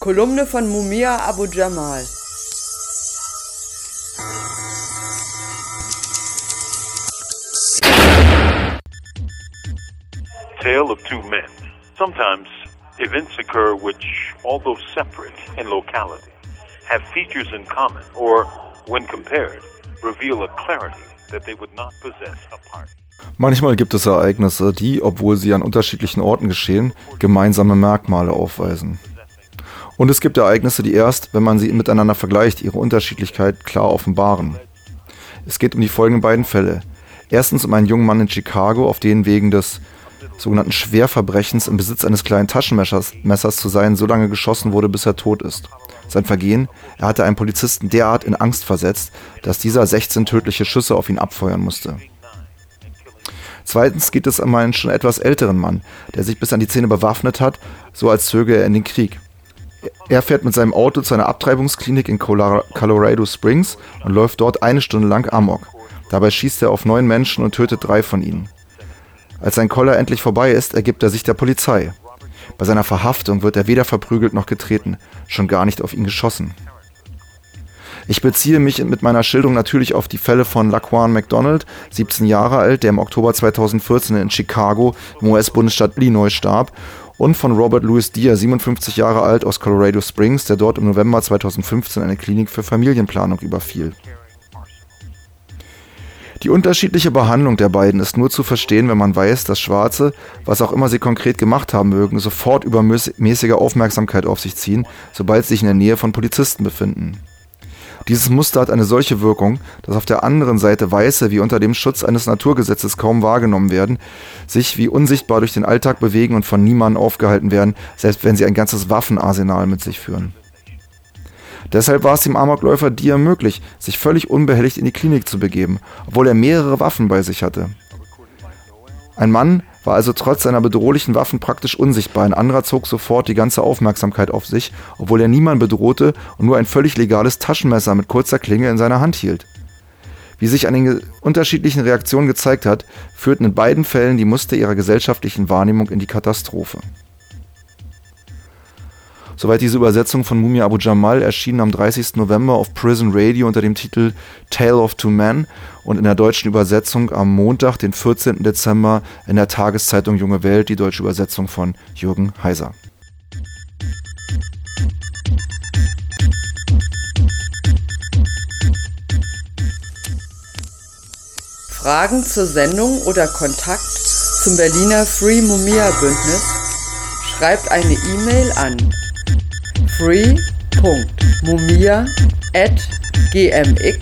Kolumne von Mumia Abu Jamal. Tale of two men. Sometimes events occur which, although separate in locality, have features in common or, when compared, reveal a clarity that they would not possess apart. Manchmal gibt es Ereignisse, die, obwohl sie an unterschiedlichen Orten geschehen, gemeinsame Merkmale aufweisen. Und es gibt Ereignisse, die erst, wenn man sie miteinander vergleicht, ihre Unterschiedlichkeit klar offenbaren. Es geht um die folgenden beiden Fälle. Erstens um einen jungen Mann in Chicago, auf den wegen des sogenannten Schwerverbrechens im Besitz eines kleinen Taschenmessers Messers zu sein so lange geschossen wurde, bis er tot ist. Sein Vergehen, er hatte einen Polizisten derart in Angst versetzt, dass dieser 16 tödliche Schüsse auf ihn abfeuern musste. Zweitens geht es um einen schon etwas älteren Mann, der sich bis an die Zähne bewaffnet hat, so als zöge er in den Krieg. Er fährt mit seinem Auto zu einer Abtreibungsklinik in Colorado Springs und läuft dort eine Stunde lang Amok. Dabei schießt er auf neun Menschen und tötet drei von ihnen. Als sein Koller endlich vorbei ist, ergibt er sich der Polizei. Bei seiner Verhaftung wird er weder verprügelt noch getreten, schon gar nicht auf ihn geschossen. Ich beziehe mich mit meiner Schilderung natürlich auf die Fälle von Laquan McDonald, 17 Jahre alt, der im Oktober 2014 in Chicago im US-Bundesstaat Illinois starb, und von Robert Louis Deere, 57 Jahre alt aus Colorado Springs, der dort im November 2015 eine Klinik für Familienplanung überfiel. Die unterschiedliche Behandlung der beiden ist nur zu verstehen, wenn man weiß, dass Schwarze, was auch immer sie konkret gemacht haben mögen, sofort übermäßige Aufmerksamkeit auf sich ziehen, sobald sie sich in der Nähe von Polizisten befinden. Dieses Muster hat eine solche Wirkung, dass auf der anderen Seite Weiße, wie unter dem Schutz eines Naturgesetzes kaum wahrgenommen werden, sich wie unsichtbar durch den Alltag bewegen und von niemandem aufgehalten werden, selbst wenn sie ein ganzes Waffenarsenal mit sich führen. Deshalb war es dem Amokläufer Dia möglich, sich völlig unbehelligt in die Klinik zu begeben, obwohl er mehrere Waffen bei sich hatte. Ein Mann war also trotz seiner bedrohlichen Waffen praktisch unsichtbar. Ein anderer zog sofort die ganze Aufmerksamkeit auf sich, obwohl er niemanden bedrohte und nur ein völlig legales Taschenmesser mit kurzer Klinge in seiner Hand hielt. Wie sich an den unterschiedlichen Reaktionen gezeigt hat, führten in beiden Fällen die Muster ihrer gesellschaftlichen Wahrnehmung in die Katastrophe. Soweit diese Übersetzung von Mumia Abu Jamal erschien am 30. November auf Prison Radio unter dem Titel Tale of Two Men und in der deutschen Übersetzung am Montag, den 14. Dezember in der Tageszeitung Junge Welt, die deutsche Übersetzung von Jürgen Heiser. Fragen zur Sendung oder Kontakt zum Berliner Free Mumia Bündnis? Schreibt eine E-Mail an free.mumia at gmx.net